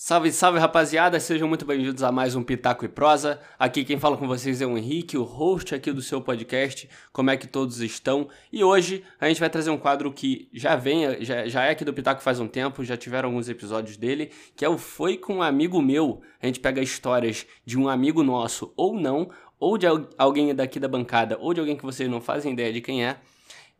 Salve, salve rapaziada, sejam muito bem-vindos a mais um Pitaco e Prosa. Aqui quem fala com vocês é o Henrique, o host aqui do seu podcast. Como é que todos estão? E hoje a gente vai trazer um quadro que já vem, já, já é aqui do Pitaco faz um tempo, já tiveram alguns episódios dele, que é o Foi com um Amigo Meu. A gente pega histórias de um amigo nosso ou não, ou de alguém daqui da bancada, ou de alguém que vocês não fazem ideia de quem é.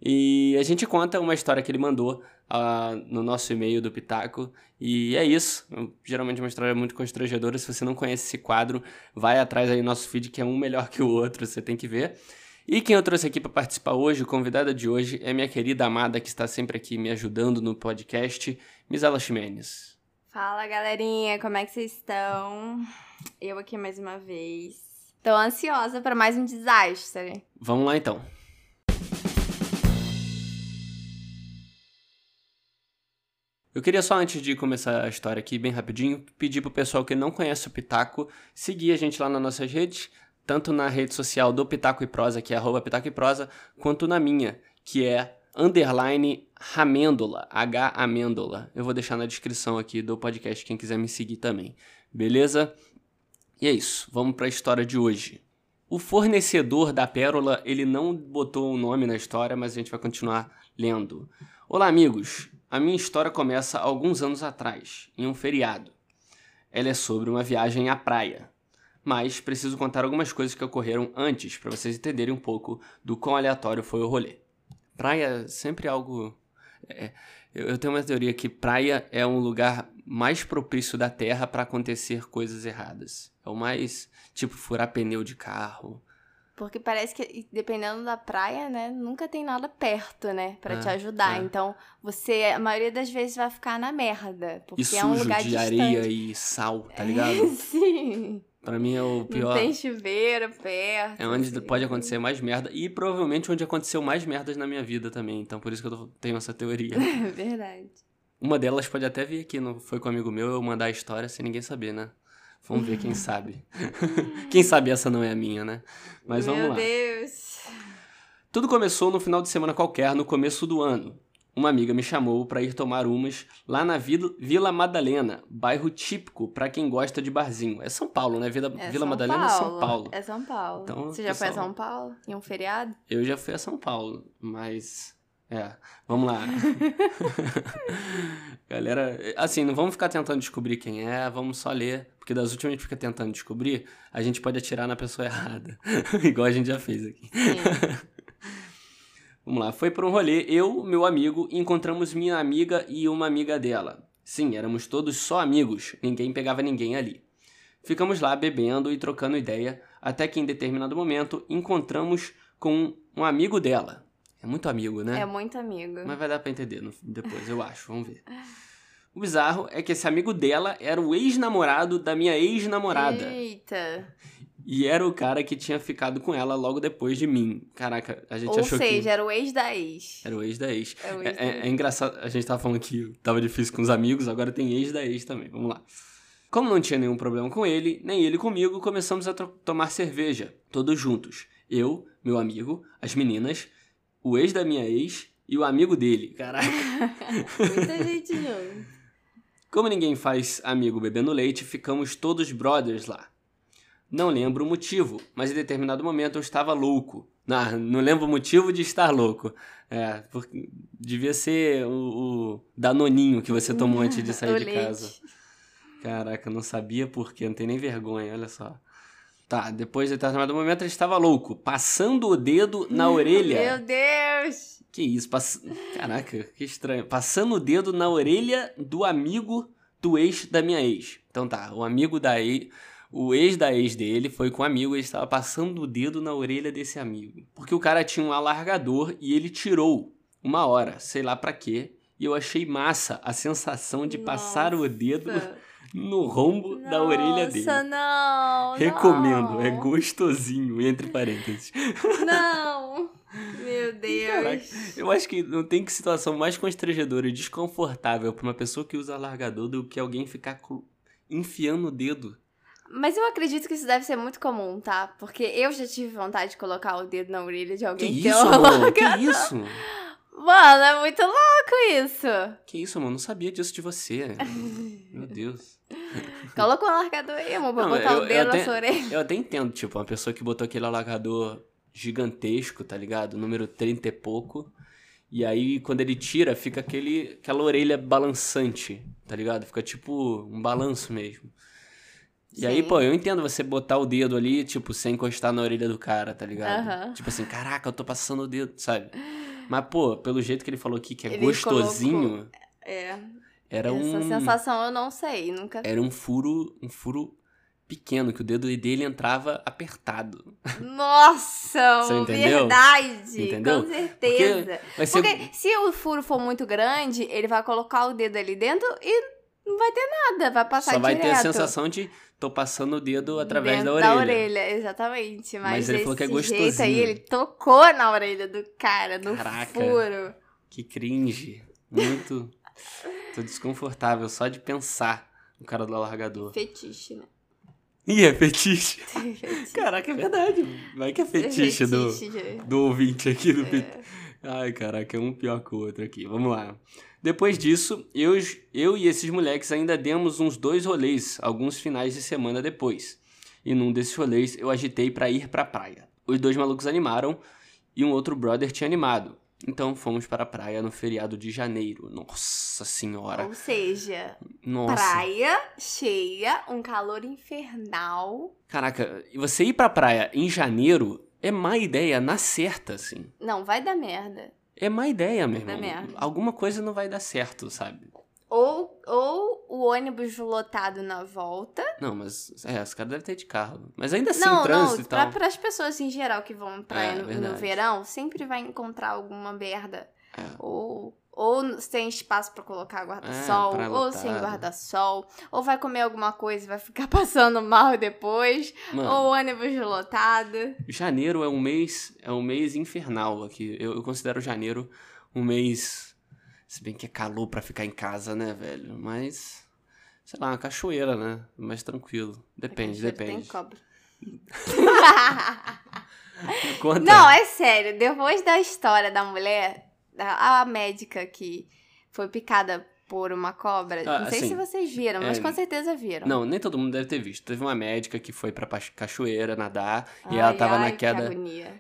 E a gente conta uma história que ele mandou uh, no nosso e-mail do Pitaco. E é isso. Geralmente é uma história muito constrangedora. Se você não conhece esse quadro, vai atrás aí do nosso feed, que é um melhor que o outro, você tem que ver. E quem eu trouxe aqui para participar hoje, convidada de hoje, é minha querida amada que está sempre aqui me ajudando no podcast, Misela Ximenes. Fala galerinha, como é que vocês estão? Eu aqui mais uma vez. Tô ansiosa para mais um desastre. Vamos lá então. Eu queria só, antes de começar a história aqui, bem rapidinho, pedir pro pessoal que não conhece o Pitaco, seguir a gente lá nas nossas redes, tanto na rede social do Pitaco e Prosa, que é arroba Pitaco e Prosa, quanto na minha, que é underline Ramêndola, H-Amêndola. Eu vou deixar na descrição aqui do podcast, quem quiser me seguir também. Beleza? E é isso, vamos para a história de hoje. O fornecedor da pérola, ele não botou o um nome na história, mas a gente vai continuar lendo. Olá, amigos. A minha história começa alguns anos atrás, em um feriado. Ela é sobre uma viagem à praia. Mas preciso contar algumas coisas que ocorreram antes para vocês entenderem um pouco do quão aleatório foi o rolê. Praia é sempre algo. É, eu tenho uma teoria que praia é um lugar mais propício da Terra para acontecer coisas erradas. É o mais tipo furar pneu de carro, porque parece que, dependendo da praia, né, nunca tem nada perto, né, para te é, ajudar. É. Então, você, a maioria das vezes, vai ficar na merda. Porque e sujo é um lugar de distante. areia e sal, tá ligado? sim. Pra mim é o pior. Não tem chuveiro perto. É onde assim. pode acontecer mais merda. E provavelmente onde aconteceu mais merdas na minha vida também. Então por isso que eu tenho essa teoria. Verdade. Uma delas pode até vir aqui, não foi com um amigo meu, eu mandar a história sem ninguém saber, né? Vamos ver, quem sabe. quem sabe essa não é a minha, né? Mas Meu vamos lá. Meu Deus. Tudo começou no final de semana qualquer, no começo do ano. Uma amiga me chamou para ir tomar umas lá na Vila Madalena, bairro típico para quem gosta de barzinho. É São Paulo, né? Vila, é Vila São Madalena é São Paulo. É São Paulo. Então, Você já pessoal... foi a São Paulo em um feriado? Eu já fui a São Paulo, mas é, vamos lá. Galera, assim, não vamos ficar tentando descobrir quem é, vamos só ler, porque das últimas a gente fica tentando descobrir, a gente pode atirar na pessoa errada, igual a gente já fez aqui. vamos lá, foi para um rolê, eu, meu amigo, encontramos minha amiga e uma amiga dela. Sim, éramos todos só amigos, ninguém pegava ninguém ali. Ficamos lá bebendo e trocando ideia, até que em determinado momento encontramos com um amigo dela, é muito amigo, né? É muito amigo. Mas vai dar pra entender no, depois, eu acho. Vamos ver. O bizarro é que esse amigo dela era o ex-namorado da minha ex-namorada. Eita. E era o cara que tinha ficado com ela logo depois de mim. Caraca, a gente Ou achou seja, que... Ou seja, era o ex da ex. Era o ex da ex. É, o ex é, é, é engraçado, a gente tava falando que tava difícil com os amigos, agora tem ex da ex também. Vamos lá. Como não tinha nenhum problema com ele, nem ele comigo, começamos a tomar cerveja, todos juntos. Eu, meu amigo, as meninas o ex da minha ex e o amigo dele. Caraca. Muita gente junto. Como ninguém faz amigo bebendo leite, ficamos todos brothers lá. Não lembro o motivo, mas em determinado momento eu estava louco. Não, não lembro o motivo de estar louco. É, porque devia ser o, o danoninho que você tomou antes de sair de leite. casa. Caraca, eu não sabia por quê, não tem nem vergonha, olha só. Tá, depois de determinado momento ele estava louco, passando o dedo na orelha. Meu Deus! Que isso, pass... caraca, que estranho. Passando o dedo na orelha do amigo do ex da minha ex. Então tá, o amigo da ex, o ex da ex dele foi com um amigo e estava passando o dedo na orelha desse amigo. Porque o cara tinha um alargador e ele tirou uma hora, sei lá para quê. E eu achei massa a sensação de Nossa. passar o dedo no rombo Nossa, da orelha dele. não! Recomendo, não. é gostosinho, entre parênteses. Não! Meu Deus! Caraca, eu acho que não tem que situação mais constrangedora e desconfortável pra uma pessoa que usa alargador do que alguém ficar enfiando o dedo. Mas eu acredito que isso deve ser muito comum, tá? Porque eu já tive vontade de colocar o dedo na orelha de alguém que que isso. Que isso? Mano, é muito louco isso. Que isso, amor? Não sabia disso de você. Meu Deus. Coloca um alargador aí, amor, pra botar eu, o dedo até, na sua orelha. Eu até entendo, tipo, uma pessoa que botou aquele alargador gigantesco, tá ligado? Número 30 e pouco. E aí, quando ele tira, fica aquele, aquela orelha balançante, tá ligado? Fica tipo um balanço mesmo. E Sim. aí, pô, eu entendo você botar o dedo ali, tipo, sem encostar na orelha do cara, tá ligado? Tipo assim, caraca, eu tô passando o dedo, sabe? Mas, pô, pelo jeito que ele falou aqui, que é ele gostosinho. Colocou... É. Era Essa um. Essa sensação eu não sei, nunca. Era um furo, um furo pequeno, que o dedo dele entrava apertado. Nossa, Você entendeu? verdade. Entendeu? Com certeza. Porque, ser... Porque se o furo for muito grande, ele vai colocar o dedo ali dentro e não vai ter nada, vai passar Só vai direto. ter a sensação de tô passando o dedo através Dentro da orelha. Da orelha, exatamente. Mas, Mas ele falou que é gostosinho. Jeito aí, ele tocou na orelha do cara, no Caraca, furo. Que cringe. Muito. tô desconfortável só de pensar no cara do alargador. Fetiche, né? Ih, é fetiche. Caraca, é verdade. Vai que é fetiche, é fetiche do, do ouvinte aqui do é. Ai, caraca, é um pior que o outro aqui. Vamos lá. Depois disso, eu, eu e esses moleques ainda demos uns dois rolês, alguns finais de semana depois. E num desses rolês eu agitei para ir pra praia. Os dois malucos animaram e um outro brother tinha animado. Então fomos para a praia no feriado de janeiro. Nossa senhora. Ou seja, Nossa. praia cheia, um calor infernal. Caraca, você ir pra praia em janeiro é má ideia, na certa, assim. Não, vai dar merda. É má ideia, meu irmão. Alguma coisa não vai dar certo, sabe? Ou, ou o ônibus lotado na volta. Não, mas é, os caras devem ter de carro. Mas ainda assim, não, trânsito não, e tal. Para as pessoas em geral que vão pra é, no, no, verão, sempre vai encontrar alguma merda. É. Ou ou tem espaço para colocar guarda-sol, é, ou sem guarda-sol, ou vai comer alguma coisa e vai ficar passando mal depois, Mano, ou ônibus lotado. Janeiro é um mês, é um mês infernal aqui. Eu, eu considero janeiro um mês, se bem que é calor para ficar em casa, né, velho? Mas sei lá, uma cachoeira, né? Mais tranquilo. Depende, depende. Tem cobra. Não, é sério. Depois da história da mulher, a, médica que foi picada por uma cobra. Ah, não sei assim, se vocês viram, mas é, com certeza viram. Não, nem todo mundo deve ter visto. Teve uma médica que foi pra cachoeira nadar ai, e ela tava ai, na queda.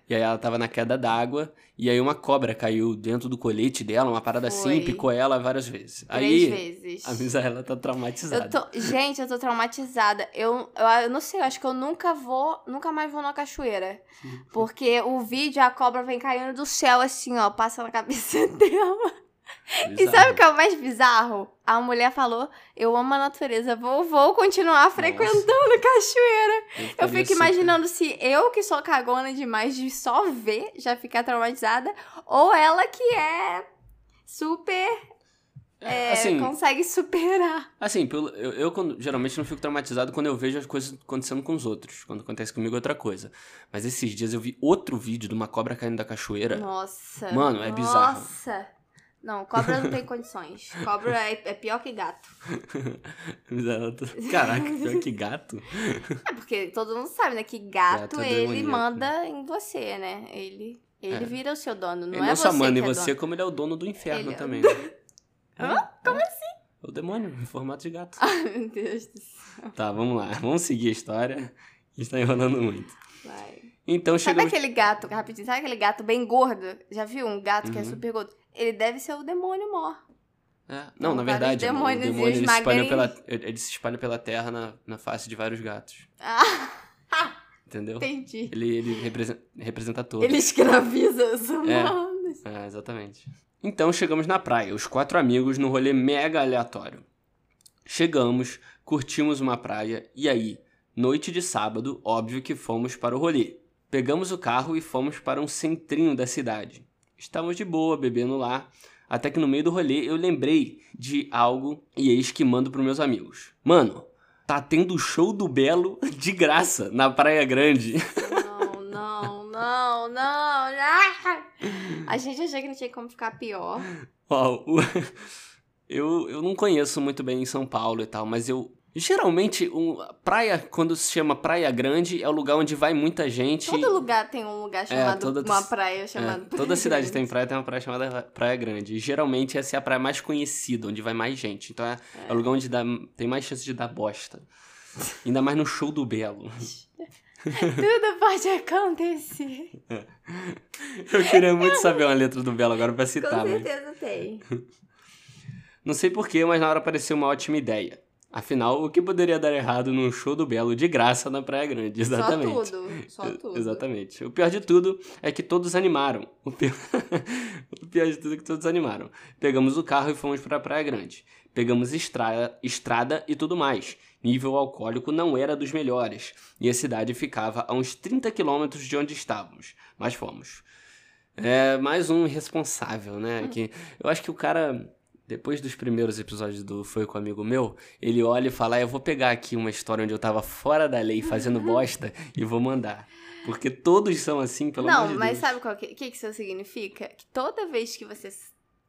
e aí ela tava na queda d'água e aí uma cobra caiu dentro do colete dela, uma parada assim, foi. assim, picou ela várias vezes. Três aí, vezes. A Misa ela tá traumatizada. Eu tô, gente, eu tô traumatizada. Eu, eu, eu, não sei, eu acho que eu nunca vou, nunca mais vou na cachoeira. Porque o vídeo, a cobra vem caindo do céu assim, ó, passa na cabeça dela. Bizarro. E sabe o que é o mais bizarro? A mulher falou: Eu amo a natureza, vou, vou continuar frequentando Nossa. cachoeira. Eu, eu fico imaginando se eu, que sou cagona demais de só ver, já ficar traumatizada, ou ela que é super. É, assim, consegue superar. Assim, eu, eu quando, geralmente não fico traumatizado quando eu vejo as coisas acontecendo com os outros. Quando acontece comigo é outra coisa. Mas esses dias eu vi outro vídeo de uma cobra caindo da cachoeira. Nossa. Mano, é bizarro. Nossa. Não, cobra não tem condições. Cobra é, é pior que gato. Caraca, pior que gato? É porque todo mundo sabe, né? Que gato, gato é ele manda em você, né? Ele, ele é. vira o seu dono, não ele é não só manda em é você, dono. como ele é o dono do inferno ele... É também. Né? Hã? Como assim? É o demônio, em formato de gato. Ai, meu Deus do céu. Tá, vamos lá. Vamos seguir a história. Está enrolando muito. Vai. Então chegamos... Sabe aquele gato, rapidinho, sabe aquele gato bem gordo? Já viu um gato uhum. que é uhum. super gordo? Ele deve ser o demônio mor. É. Não, na verdade, o demônio ele se, espalha pela, ele se espalha pela terra na, na face de vários gatos. Ah. Entendeu? Entendi. Ele, ele representa, representa todos. Ele escraviza os humanos. É, é, exatamente. Então chegamos na praia, os quatro amigos no rolê mega aleatório. Chegamos, curtimos uma praia e aí, noite de sábado, óbvio que fomos para o rolê. Pegamos o carro e fomos para um centrinho da cidade. Estávamos de boa, bebendo lá, até que no meio do rolê eu lembrei de algo e eis que mando pros meus amigos. Mano, tá tendo show do Belo de graça na Praia Grande. Não, não, não, não. A gente achei que não tinha como ficar pior. Uau, eu, eu não conheço muito bem em São Paulo e tal, mas eu Geralmente, um, praia, quando se chama Praia Grande, é o lugar onde vai muita gente. Todo lugar tem um lugar chamado. toda- uma praia chamada. É, toda cidade tem praia tem uma praia chamada Praia Grande. E geralmente essa é a praia mais conhecida, onde vai mais gente. Então é, é o lugar onde dá- tem mais chance de dar bosta. Ainda mais no show do Belo. Tudo pode acontecer. Eu queria muito saber uma letra do Belo agora pra Com citar, mas certeza tem. não sei porquê, mas na hora pareceu uma ótima ideia. Afinal, o que poderia dar errado num show do Belo de graça na Praia Grande? Exatamente. Só tudo. Só tudo. Exatamente. O pior de tudo é que todos animaram. O pior... o pior de tudo é que todos animaram. Pegamos o carro e fomos para a Praia Grande. Pegamos estra... estrada e tudo mais. Nível alcoólico não era dos melhores. E a cidade ficava a uns 30 quilômetros de onde estávamos. Mas fomos. É mais um irresponsável, né? Que eu acho que o cara, depois dos primeiros episódios do Foi com um Amigo Meu, ele olha e fala: "Ah, Eu vou pegar aqui uma história onde eu tava fora da lei fazendo bosta e vou mandar. Porque todos são assim, pelo Não, amor de mas Deus. sabe o que, que, que isso significa? Que toda vez que você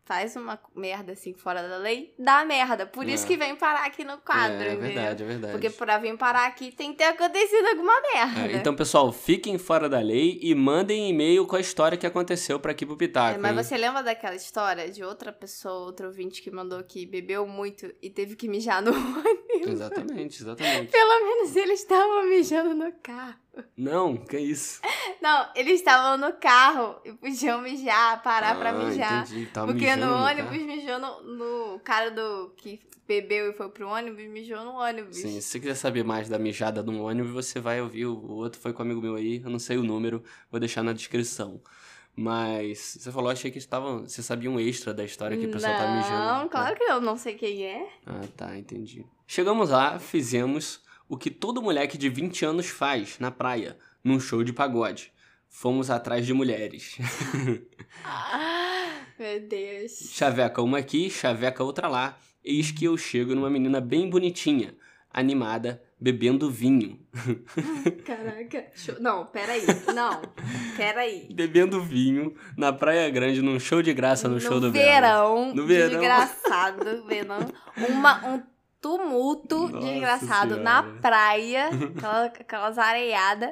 faz uma merda assim fora da lei, dá merda. Por isso É. que vem parar aqui no quadro, É, é verdade, é verdade. Porque pra vir parar aqui tem que ter acontecido alguma merda. É, então, pessoal, fiquem fora da lei e mandem e-mail com a história que aconteceu pra aqui pro Pitaco. É, mas hein? você lembra daquela história de outra pessoa, outro ouvinte que mandou que bebeu muito e teve que mijar no ônibus? Exatamente, exatamente. Pelo menos ele estava mijando no carro. Não, que isso? Não, eles estavam no carro e podiam mijar, parar pra Ah, mijar. Entendi. Tava Porque mijando no no ônibus mijou no, no cara do que bebeu e foi pro ônibus, mijou no ônibus. Sim, se você quiser saber mais da mijada no ônibus, você vai ouvir. O outro foi com um amigo meu aí, eu não sei o número, vou deixar na descrição. Mas você falou, achei que estavam. Você sabia um extra da história que o pessoal tá mijando. Não, claro que eu não sei quem é. Ah, tá, entendi. Chegamos lá, fizemos o que todo moleque de 20 anos faz na praia, num show de pagode. Fomos atrás de mulheres. Ah, meu Deus. Chaveca uma aqui, chaveca outra lá. Eis que eu chego numa menina bem bonitinha, animada, bebendo vinho. Caraca. Não, peraí. Não, peraí. Bebendo vinho na Praia Grande, num show de graça no, show do verão, No verão. desgraçado, verão. Uma, um tumulto Nossa desgraçado Senhora. na praia, aquela- aquelas areiadas,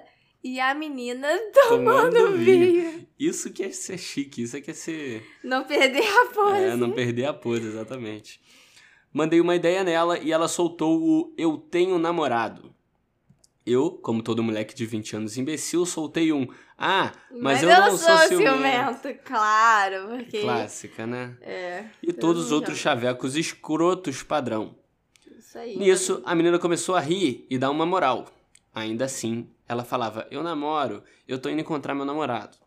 e a menina Tomando vinho. vinho. Isso que é ser chique, isso é que é ser. Não perder a pose. É, não perder a pose, exatamente. Mandei uma ideia nela e ela soltou o Eu Tenho Namorado. Eu, como todo moleque de 20 anos imbecil, soltei um Ah, mas, eu, não sou ciumento. Claro, porque... Clássica, né? É, E todos os outros chavecos escrotos padrão. isso aí. Nisso, a menina começou a rir e dar uma moral. Ainda assim, ela falava: Eu namoro, eu tô indo encontrar meu namorado.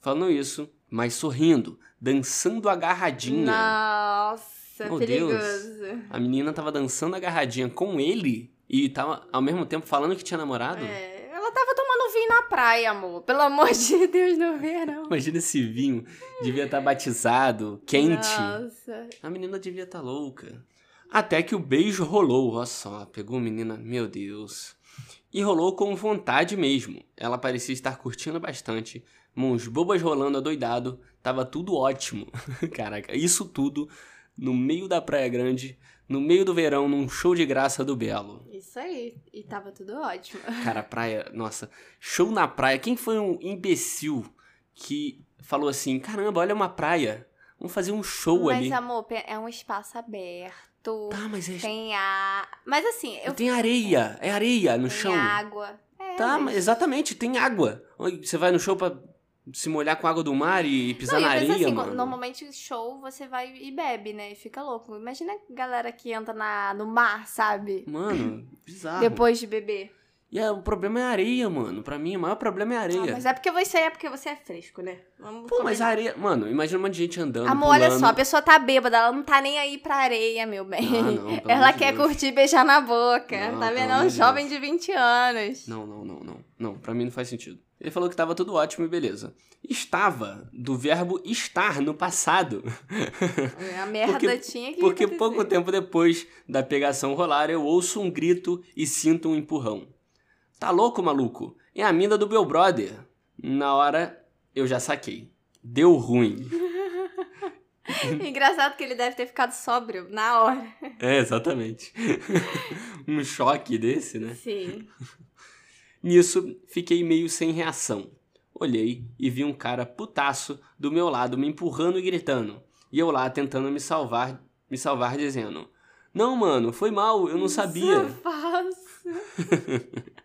Falando isso, mas sorrindo, dançando agarradinha. Nossa, Meu perigoso. A menina tava dançando agarradinha com ele e tava ao mesmo tempo falando que tinha namorado. É, ela tava tomando vinho na praia, amor. Pelo amor de Deus, no verão. Imagina esse vinho, devia estar batizado, quente. Nossa. A menina devia estar louca. Até que o beijo rolou, olha só, pegou a menina, meu Deus. E rolou com vontade mesmo. Ela parecia estar curtindo bastante, mãos bobas rolando adoidado, tava tudo ótimo. Caraca, isso tudo no meio da Praia Grande, no meio do verão, num show de graça do Belo. Isso aí. E tava tudo ótimo. Cara, praia, nossa, show na praia. Quem foi um imbecil que falou assim: caramba, olha uma praia, vamos fazer um show Mas, ali. amor, pe- é um espaço aberto. Tá, mas é Tem ar. Mas assim, eu Tem areia, é areia no tem chão. água. É, Tá, mas- exatamente, tem água. Você vai no show pra se molhar com água do mar e pisar Não, na areia, assim, mano. normalmente show você vai e bebe, né? E fica louco. Imagina a galera que entra na, no mar, sabe? Mano, bizarro. Depois de beber. E é, o problema é areia, mano. Pra mim, o maior problema é areia. Ah, mas é porque você é porque você é fresco, né? Vamos Pô, mas a areia... Mano, imagina um monte de gente andando, Amor, olha pulando. só, a pessoa tá bêbada, ela não tá nem aí pra areia, meu bem. Ah, não, ela quer Deus. curtir e beijar na boca. Não, tá vendo? É um jovem Deus. de 20 anos. Não, não, não, não. Não, pra mim não faz sentido. Ele falou que tava tudo ótimo e beleza. Estava, do verbo estar no passado. A merda Porque- tinha que Porque acontecer. pouco tempo depois da pegação rolar, eu ouço um grito e sinto um empurrão. Tá louco, maluco? É a mina do meu brother. Na hora, eu já saquei. Deu ruim. Engraçado que ele deve ter ficado sóbrio na hora. É, exatamente. um choque desse, né? Sim. Nisso, fiquei meio sem reação. Olhei e vi um cara putaço do meu lado me empurrando e gritando. E eu lá tentando me salvar, me salvar dizendo: "Não, mano, foi mal, eu não sabia".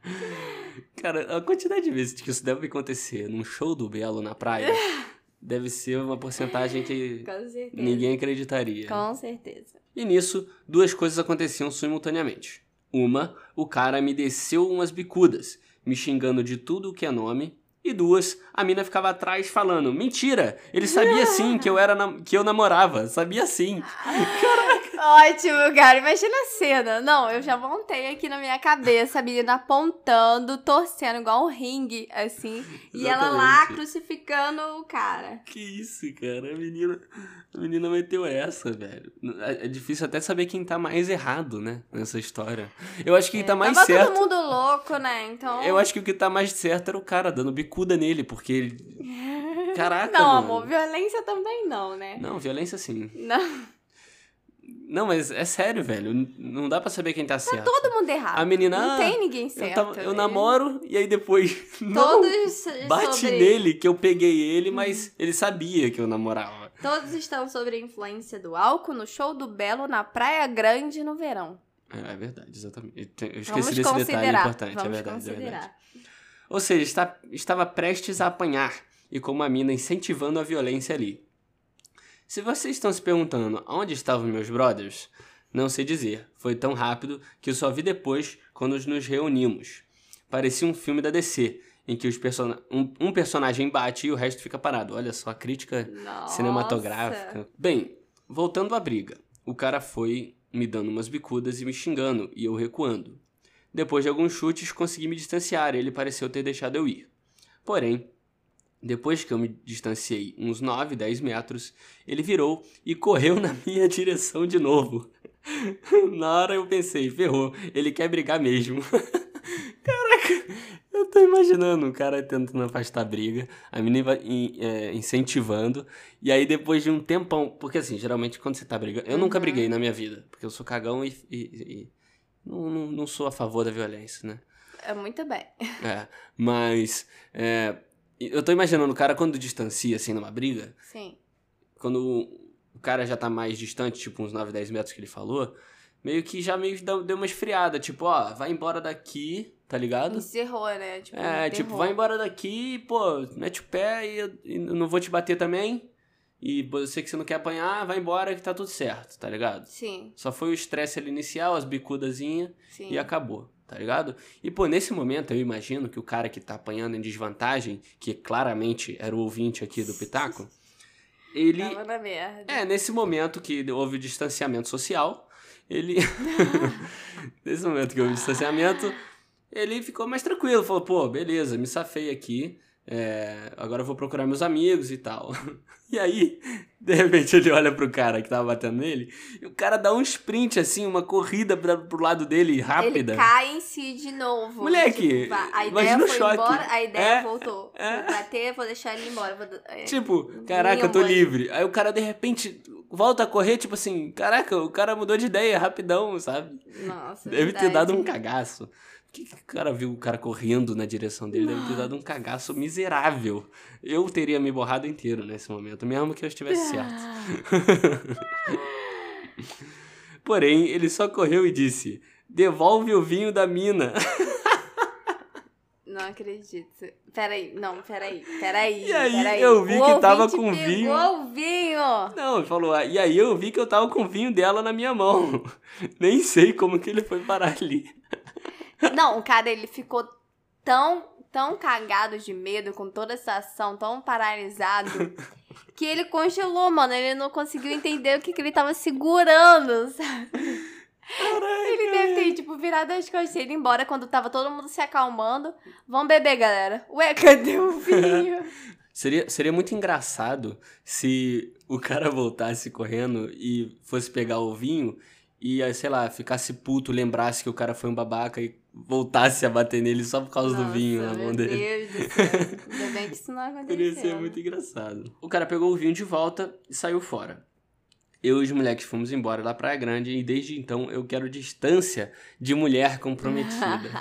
Cara, a quantidade de vezes que isso deve acontecer num show do Belo na praia deve ser uma porcentagem que ninguém acreditaria. Com certeza. E nisso, duas coisas aconteciam simultaneamente. Uma, o cara me desceu umas bicudas, me xingando de tudo que é nome. E duas, a mina ficava atrás falando: Mentira! Ele sabia sim que eu era que eu namorava. Sabia sim. Caraca. Ótimo, cara. Imagina a cena. Não, eu já montei aqui na minha cabeça a menina apontando, torcendo igual um ringue, assim. Exatamente. E ela lá crucificando o cara. Que isso, cara. A menina, a menina meteu essa, velho. É, é difícil até saber quem tá mais errado, né? Nessa história. Eu acho que quem é, tá mais tava certo. todo mundo louco, né? Então. Eu acho que o que tá mais certo era o cara dando bicuda nele, porque ele. Caraca. Não, mano. amor, violência também não, né? Não, violência sim. Não. Não, mas é sério, velho. Não dá pra saber quem tá, tá certo. todo mundo errado. A menina. Não ah, tem ninguém certo. Eu, tava, eu namoro e aí depois. Todos. Não, bate sobre... nele que eu peguei ele, mas uhum. ele sabia que eu namorava. Todos estão sobre a influência do álcool no show do Belo na Praia Grande no verão. É, é verdade, exatamente. Eu esqueci desse detalhe importante, Vamos é verdade, considerar. é verdade. Ou seja, está, estava prestes a apanhar e com uma mina incentivando a violência ali. Se vocês estão se perguntando onde estavam meus brothers, não sei dizer. Foi tão rápido que eu só vi depois quando nos reunimos. Parecia um filme da DC, em que os person um, um, personagem bate e o resto fica parado. Olha só a crítica Nossa. cinematográfica. Bem, voltando à briga. O cara foi me dando umas bicudas e me xingando, e eu recuando. Depois de alguns chutes, consegui me distanciar ele pareceu ter deixado eu ir. Porém, depois que eu me distanciei uns 9, 10 metros, ele virou e correu na minha direção de novo. Na hora eu pensei, ferrou, ele quer brigar mesmo. Caraca, eu tô imaginando o cara tentando afastar a briga, a menina é, incentivando, e aí depois de um tempão, porque assim, geralmente quando você tá brigando, eu uhum. nunca briguei na minha vida, porque eu sou cagão e, e, e não, não, não, sou a favor da violência, né? É muito bem. É, mas é, eu tô imaginando o cara quando distancia assim numa briga. Sim. Quando o cara já tá mais distante, tipo uns 9, 10 metros que ele falou, meio que já meio que deu uma esfriada, tipo, ó, vai embora daqui, tá ligado? Encerrou, né? Tipo, é, tipo, vai embora daqui, pô, mete o pé e e não vou te bater também. E sei que você não quer apanhar, vai embora que tá tudo certo, tá ligado? Sim. Só foi o estresse ali inicial, as bicudazinhas e acabou, tá ligado? E, pô, nesse momento eu imagino que o cara que tá apanhando em desvantagem, que claramente era o ouvinte aqui do Pitaco, ele. Tava na merda. É, nesse momento que houve o distanciamento social, ele. nesse momento que houve o distanciamento, ele ficou mais tranquilo. Falou, pô, beleza, me safei aqui. É, agora eu vou procurar meus amigos e tal. E aí, de repente, ele olha pro cara que tava batendo nele, e o cara dá um sprint, assim, uma corrida pra, pro lado dele rápida. Ele cai em si de novo. Moleque, tipo, a ideia foi choque. embora, a ideia é, voltou. É. Vou bater, vou deixar ele embora. Vou, é, tipo, caraca, eu tô livre. Aí o cara, de repente, volta a correr, tipo assim, caraca, o cara mudou de ideia rapidão, sabe? Nossa, Deve verdade. ter dado um cagaço que, que o cara viu o cara correndo na direção dele? Deve ter dado um cagaço miserável. Eu teria me borrado inteiro nesse momento, mesmo que eu estivesse certo. Porém, ele só correu e disse: Devolve o vinho da mina. Não acredito. Peraí, não, peraí, peraí. E aí peraí. eu vi o que tava com pegou vinho. o vinho! Não, ele falou, ah, e aí eu vi que eu tava com o vinho dela na minha mão. Nem sei como que ele foi parar ali. Não, o cara, ele ficou tão, tão cagado de medo com toda essa ação, tão paralisado, que ele congelou, mano. Ele não conseguiu entender o que, que ele tava segurando, sabe? Caraca. Ele deve ter, tipo, virado as costas e ido embora quando tava todo mundo se acalmando. Vamos beber, galera. Ué, cadê o vinho? Seria, seria muito engraçado se o cara voltasse correndo e fosse pegar o vinho e, sei lá, ficasse puto, lembrasse que o cara foi um babaca e voltasse a bater nele só por causa Nossa, do vinho na meu mão dele. Deus do céu. Ainda bem que isso não aconteceu. Poderia ser muito engraçado. O cara pegou o vinho de volta e saiu fora. eu e os moleques fomos embora da Praia Grande e desde então eu quero distância de mulher comprometida.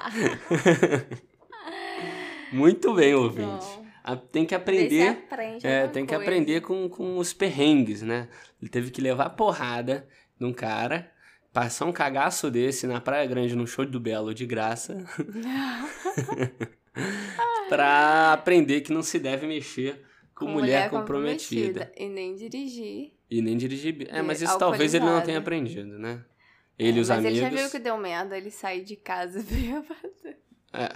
Muito bem, ouvinte. Tem que aprender. Aprende é, tem que coisa. aprender com, com os perrengues, né? Ele teve que levar porrada num cara, passar um cagaço desse na Praia Grande, no show do Belo de graça. pra aprender que não se deve mexer com, Com mulher, comprometida. E nem dirigir. E nem dirigir. É, mas isso talvez ele não tenha aprendido, né? Ele e É, os mas amigos. ele já viu que deu merda ele sair de casa bêbado. É.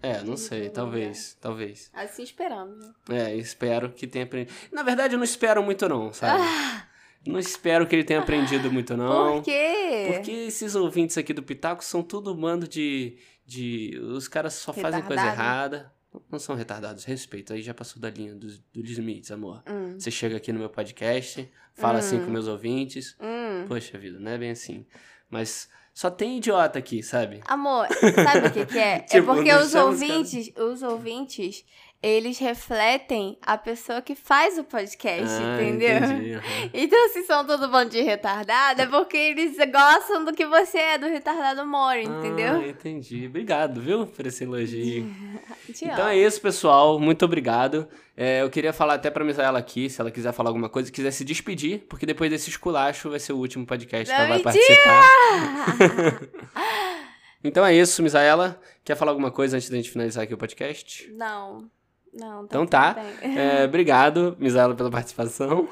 É, não sei, talvez, talvez. Assim esperamos. né? É, espero que tenha aprendido. Na verdade, eu não espero muito, não, sabe? Não espero que ele tenha aprendido muito, não. Por quê? Porque esses ouvintes aqui do Pitaco são tudo um bando de. de os caras só fazem coisa Retardado? errada. Não são retardados, respeito. Aí já passou da linha dos, dos limites, amor. Hum, Você chega aqui no meu podcast, fala assim Hum. com meus ouvintes. hum. Poxa vida, não é bem assim. Mas só tem idiota aqui, sabe? Amor, sabe o que, que é? é Tipo, porque não os chama os ouvintes, os ouvintes, eles refletem a pessoa que faz o podcast, Ah, entendeu? entendi, aham. Então, se são todo bando de retardado, é porque eles gostam do que você é, do retardado moro, entendeu? Ah, entendi. Obrigado, viu, por esse elogio. Então é isso, pessoal. Muito obrigado. É, eu queria falar até pra Misaela aqui, se ela quiser falar alguma coisa, quiser se despedir, porque depois desse esculacho vai ser o último podcast que ela Não, vai participar. Então é isso, Misaela. Quer falar alguma coisa antes da gente finalizar aqui o podcast? Não, não. Então tudo tá. É, obrigado, Misaela, pela participação.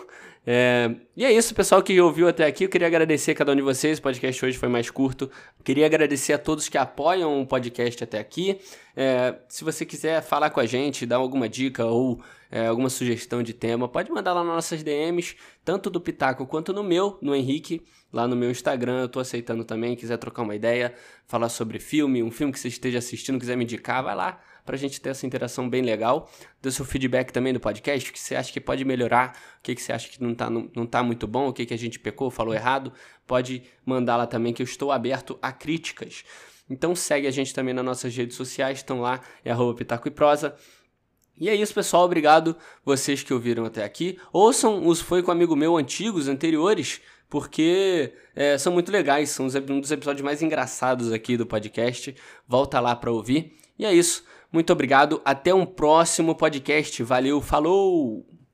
É, e é isso, pessoal que ouviu até aqui. Eu queria agradecer a cada um de vocês. O podcast hoje foi mais curto. Queria agradecer a todos que apoiam o podcast até aqui. É, se você quiser falar com a gente, dar alguma dica ou é, alguma sugestão de tema, pode mandar lá nas nossas DMs, tanto do Pitaco quanto no meu, no Henrique, lá no meu Instagram. Eu tô aceitando também. Quiser trocar uma ideia, falar sobre filme, um filme que você esteja assistindo, quiser me indicar, vai lá pra gente ter essa interação bem legal. Dê seu feedback também do podcast, o que você acha que pode melhorar, o que, que você acha que não tá, não, não tá muito bom, o que, que a gente pecou, falou errado. Pode mandar lá também, que eu estou aberto a críticas. Então segue a gente também nas nossas redes sociais, estão lá, é arroba Pitaco e Prosa. E é isso, pessoal. Obrigado vocês que ouviram até aqui. Ouçam os Foi com Amigo Meu antigos, anteriores, porque é, são muito legais. São um dos episódios mais engraçados aqui do podcast. Volta lá para ouvir. E é isso. Muito obrigado. Até um próximo podcast. Valeu, falou!